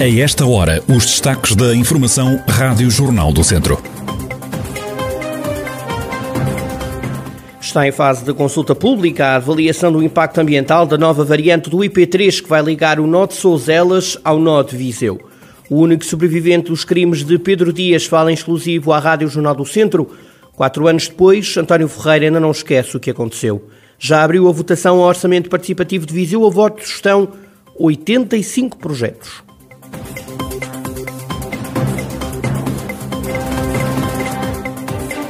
A esta hora, os destaques da Informação Rádio Jornal do Centro. Está em fase de consulta pública a avaliação do impacto ambiental da nova variante do IP3 que vai ligar o nó de Souzelas ao nó de Viseu. O único sobrevivente dos crimes de Pedro Dias fala em exclusivo à Rádio Jornal do Centro. Quatro anos depois, António Ferreira ainda não esquece o que aconteceu. Já abriu a votação ao Orçamento Participativo de Viseu. A votos estão 85 projetos.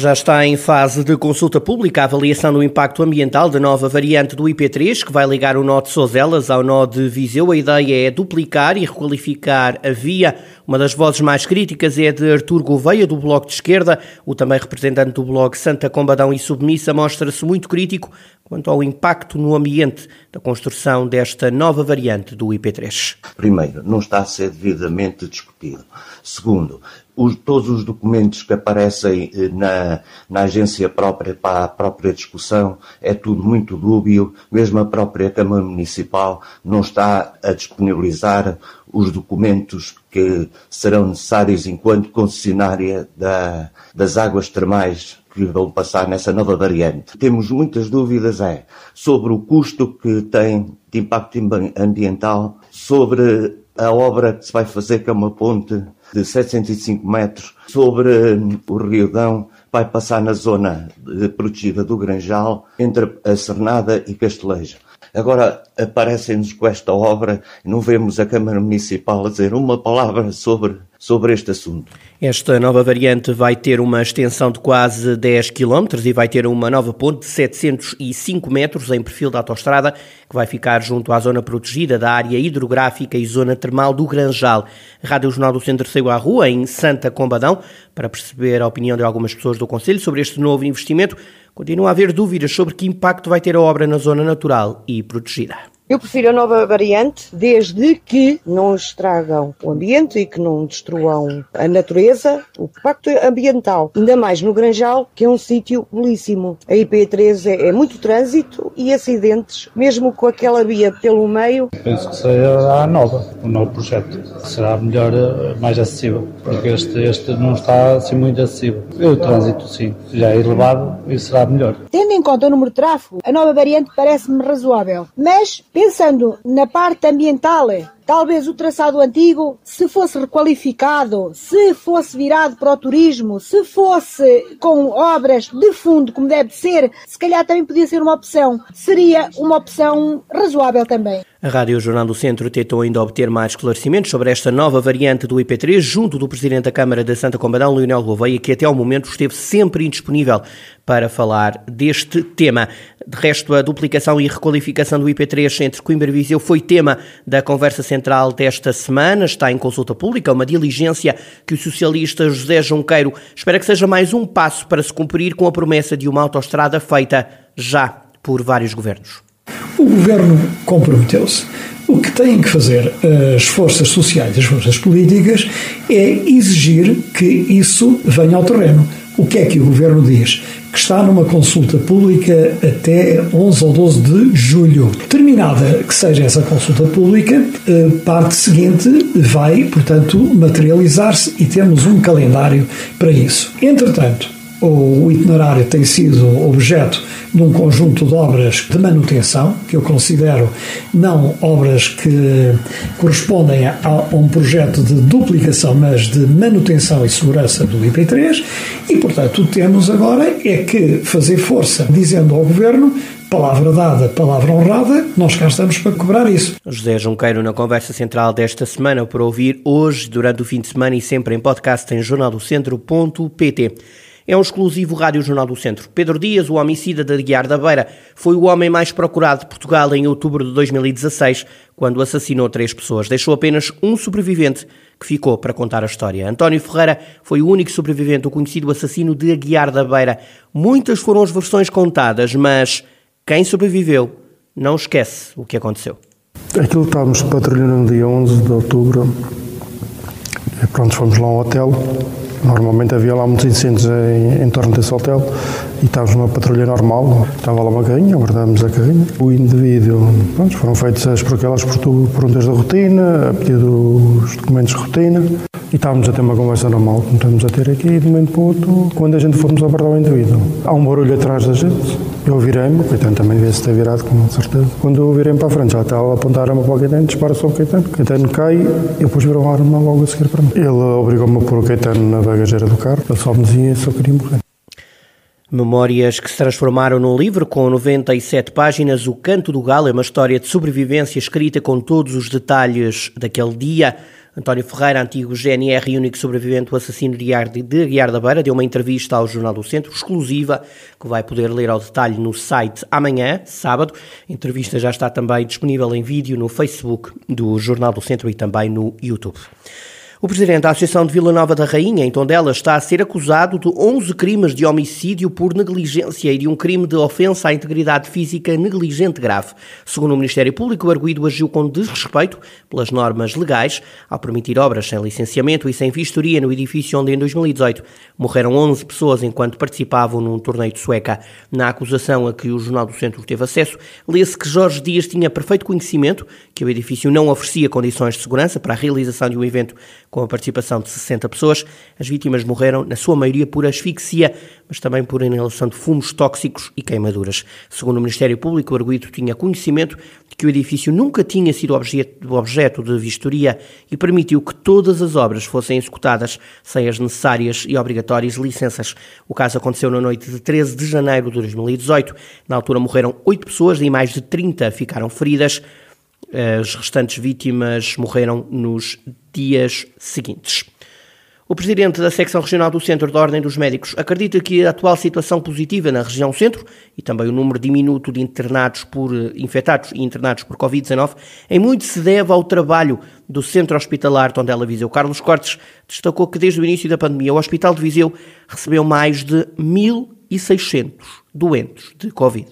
Já está em fase de consulta pública a avaliação do impacto ambiental da nova variante do IP3, que vai ligar o nó de Sozelas ao nó de Viseu. A ideia é duplicar e requalificar a via. Uma das vozes mais críticas é de Artur Gouveia, do Bloco de Esquerda. O também representante do Bloco Santa Combadão e Submissa mostra-se muito crítico quanto ao impacto no ambiente da construção desta nova variante do IP3. Primeiro, não está a ser devidamente discutido. Segundo, os, todos os documentos que aparecem eh, na, na agência própria para a própria discussão é tudo muito dúbio, mesmo a própria Câmara Municipal não está a disponibilizar os documentos que serão necessários enquanto concessionária da, das águas termais que vão passar nessa nova variante. Temos muitas dúvidas é sobre o custo que tem de impacto ambiental, sobre a obra que se vai fazer, que é uma ponte de 705 metros sobre hum, o Rio Dão, vai passar na zona protegida do Granjal, entre a Cernada e Castelejo. Agora aparecem-nos com esta obra não vemos a Câmara Municipal a dizer uma palavra sobre, sobre este assunto. Esta nova variante vai ter uma extensão de quase 10 km e vai ter uma nova ponte de 705 metros em perfil da autostrada, que vai ficar junto à zona protegida da área hidrográfica e zona termal do Granjal. Rádio Jornal do Centro saiu à rua, em Santa Combadão, para perceber a opinião de algumas pessoas do Conselho sobre este novo investimento. Continua a haver dúvidas sobre que impacto vai ter a obra na zona natural e protegida. Eu prefiro a nova variante, desde que não estragam o ambiente e que não destruam a natureza, o impacto ambiental. Ainda mais no Granjal, que é um sítio belíssimo. A IP3 é, é, muito trânsito e acidentes, mesmo com aquela via pelo meio. Penso que será a nova, o novo projeto. Será melhor, eh, mais acessível, porque este, este não está assim muito acessível. O trânsito, sim, já é elevado e será melhor. Tendo em conta o número de tráfego, a nova variante parece-me razoável. Mas, pensando na parte ambiental, Talvez o traçado antigo, se fosse requalificado, se fosse virado para o turismo, se fosse com obras de fundo, como deve ser, se calhar também podia ser uma opção. Seria uma opção razoável também. A Rádio Jornal do Centro tentou ainda obter mais esclarecimentos sobre esta nova variante do IP3, junto do Presidente da Câmara de Santa Combadão, Leonel Gouveia, que até ao momento esteve sempre indisponível para falar deste tema. De resto, a duplicação e requalificação do IP3 entre Coimbra e Viseu foi tema da conversa central central desta semana. Está em consulta pública uma diligência que o socialista José Junqueiro espera que seja mais um passo para se cumprir com a promessa de uma autoestrada feita já por vários governos. O governo comprometeu-se. O que têm que fazer as forças sociais, as forças políticas, é exigir que isso venha ao terreno. O que é que o governo diz? Que está numa consulta pública até 11 ou 12 de julho. Terminada que seja essa consulta pública, parte seguinte vai, portanto, materializar-se e temos um calendário para isso. Entretanto, o itinerário tem sido objeto de um conjunto de obras de manutenção, que eu considero não obras que correspondem a um projeto de duplicação, mas de manutenção e segurança do IP3, e portanto o que temos agora é que fazer força, dizendo ao Governo palavra dada, palavra honrada, nós cá estamos para cobrar isso. José Junqueiro na conversa central desta semana para ouvir hoje, durante o fim de semana e sempre em podcast em jornaldocentro.pt. É um exclusivo Rádio Jornal do Centro. Pedro Dias, o homicida de Aguiar da Beira, foi o homem mais procurado de Portugal em outubro de 2016, quando assassinou três pessoas. Deixou apenas um sobrevivente que ficou para contar a história. António Ferreira foi o único sobrevivente do conhecido assassino de Aguiar da Beira. Muitas foram as versões contadas, mas quem sobreviveu não esquece o que aconteceu. Aquilo estávamos patrulhando no dia 11 de outubro. Pronto, fomos lá ao hotel. Normalmente havia lá muitos incêndios em, em torno desse hotel e estávamos numa patrulha normal. Estava lá uma carrinha, guardámos a carrinha. O indivíduo, pronto, foram feitas as aquelas perguntas da rotina, a pedido dos documentos de rotina e estávamos a ter uma conversa normal, como estamos a ter aqui, de um momento para o outro, quando a gente fomos abordar o indivíduo. Há um barulho atrás da gente, eu virei-me, o Caetano também devia-se ter virado, com certeza. Quando eu virei para a frente, já estava a apontar a arma para o Caetano, dispara sobre o Caetano. O Caetano cai e depois virou a arma logo a seguir para mim. Ele obrigou-me a pôr o Caetano na bagageira do carro, ele só me dizia se eu queria morrer. Memórias que se transformaram num livro com 97 páginas. O Canto do Galo é uma história de sobrevivência escrita com todos os detalhes daquele dia. António Ferreira, antigo GNR e único sobrevivente do assassino de Aguiar da Beira, deu uma entrevista ao Jornal do Centro, exclusiva, que vai poder ler ao detalhe no site amanhã, sábado. A entrevista já está também disponível em vídeo no Facebook do Jornal do Centro e também no YouTube. O presidente da Associação de Vila Nova da Rainha, em Tondela, está a ser acusado de 11 crimes de homicídio por negligência e de um crime de ofensa à integridade física negligente grave. Segundo o Ministério Público, o arguído agiu com desrespeito pelas normas legais ao permitir obras sem licenciamento e sem vistoria no edifício onde, em 2018, morreram 11 pessoas enquanto participavam num torneio de sueca. Na acusação a que o Jornal do Centro teve acesso, lê-se que Jorge Dias tinha perfeito conhecimento que o edifício não oferecia condições de segurança para a realização de um evento com a participação de 60 pessoas. As vítimas morreram, na sua maioria, por asfixia, mas também por inalação de fumos tóxicos e queimaduras. Segundo o Ministério Público, o arguido tinha conhecimento de que o edifício nunca tinha sido objeto, de vistoria e permitiu que todas as obras fossem executadas sem as necessárias e obrigatórias licenças. O caso aconteceu na noite de 13 de janeiro de 2018. Na altura morreram oito pessoas e mais de 30 ficaram feridas. As restantes vítimas morreram nos dias seguintes. O presidente da secção regional do Centro da Ordem dos Médicos acredita que a atual situação positiva na região centro e também o número diminuto de internados por infectados e internados por Covid-19 em muito se deve ao trabalho do Centro Hospitalar Tondela Viseu. Carlos Cortes destacou que desde o início da pandemia o Hospital de Viseu recebeu mais de 1.600 doentes de Covid.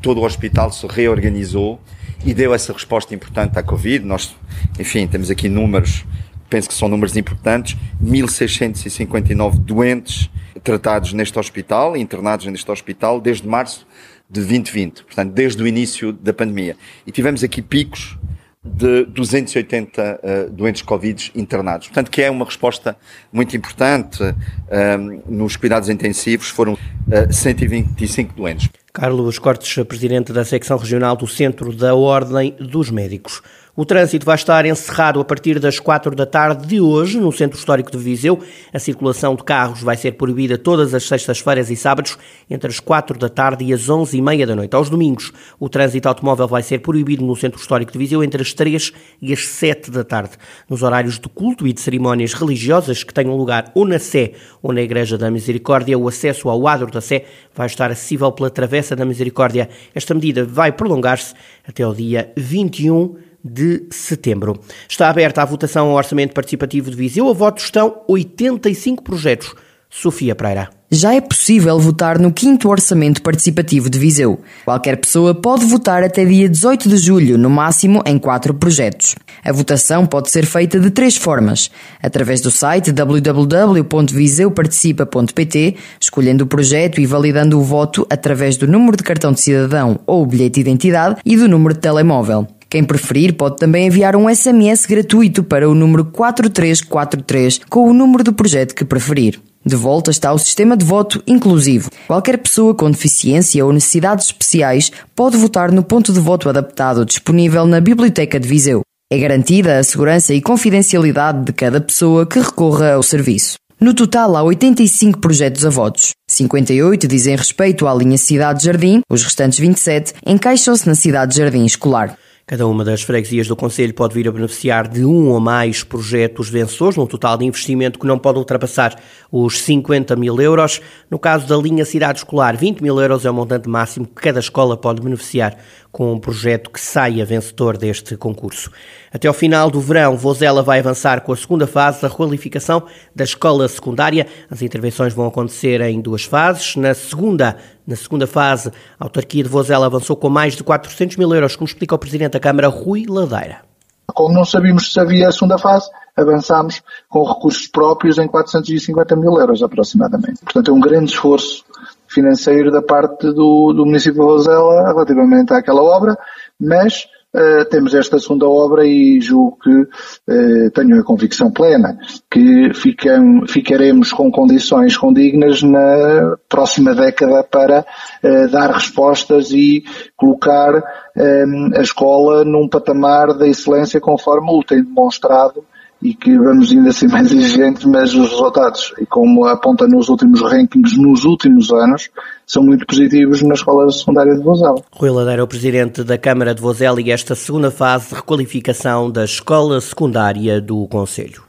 Todo o hospital se reorganizou e deu essa resposta importante à Covid. Nós, enfim, temos aqui números, penso que são números importantes, 1.659 doentes tratados neste hospital, internados neste hospital, desde março de 2020, portanto, desde o início da pandemia. E tivemos aqui picos de 280 uh, eh, doentes Covid internados. Portanto, que é uma resposta muito importante. Uh, nos cuidados intensivos foram uh, eh, 125 doentes. Carlos Cortes, presidente da secção regional do Centro da Ordem dos Médicos. O trânsito vai estar encerrado a partir das quatro da tarde de hoje no Centro Histórico de Viseu. A circulação de carros vai ser proibida todas as sextas-feiras e sábados entre as quatro da tarde e as onze e meia da noite. Aos domingos, o trânsito automóvel vai ser proibido no Centro Histórico de Viseu entre as três e as sete da tarde. Nos horários de culto e de cerimónias religiosas que tenham lugar ou na Sé ou na Igreja da Misericórdia, o acesso ao adro da Sé vai estar acessível pela Travessa da Misericórdia. Esta medida vai prolongar-se até ao dia 21 de setembro. Está aberta a votação ao Orçamento Participativo de Viseu. A voto estão 85 projetos. Sofia Pereira. Já é possível votar no 5 Orçamento Participativo de Viseu. Qualquer pessoa pode votar até dia 18 de julho, no máximo em quatro projetos. A votação pode ser feita de três formas: através do site www.viseuparticipa.pt, escolhendo o projeto e validando o voto através do número de cartão de cidadão ou bilhete de identidade e do número de telemóvel. Quem preferir pode também enviar um SMS gratuito para o número 4343 com o número do projeto que preferir. De volta está o sistema de voto inclusivo. Qualquer pessoa com deficiência ou necessidades especiais pode votar no ponto de voto adaptado disponível na Biblioteca de Viseu. É garantida a segurança e confidencialidade de cada pessoa que recorra ao serviço. No total, há 85 projetos a votos. 58 dizem respeito à linha Cidade-Jardim, os restantes 27 encaixam-se na Cidade-Jardim escolar. Cada uma das freguesias do Conselho pode vir a beneficiar de um ou mais projetos vencedores, num total de investimento que não pode ultrapassar os 50 mil euros. No caso da linha Cidade Escolar, 20 mil euros é o montante máximo que cada escola pode beneficiar com um projeto que saia vencedor deste concurso. Até ao final do verão, Vozela vai avançar com a segunda fase da requalificação da escola secundária. As intervenções vão acontecer em duas fases. Na segunda, Na segunda fase, a autarquia de Vozela avançou com mais de 400 mil euros, como explica o Presidente da Câmara, Rui Ladeira. Como não sabíamos se havia a segunda fase, avançámos com recursos próprios em 450 mil euros aproximadamente. Portanto, é um grande esforço financeiro da parte do, do município de Rosela relativamente àquela obra, mas uh, temos esta segunda obra e julgo que uh, tenho a convicção plena que ficam, ficaremos com condições condignas na próxima década para uh, dar respostas e colocar a escola num patamar da excelência conforme o tem demonstrado e que vamos ainda ser mais exigentes, mas os resultados, e como aponta nos últimos rankings nos últimos anos, são muito positivos na escola secundária de Vozela. Rui Ladeira, o presidente da Câmara de Vozela e esta segunda fase de requalificação da escola secundária do Conselho.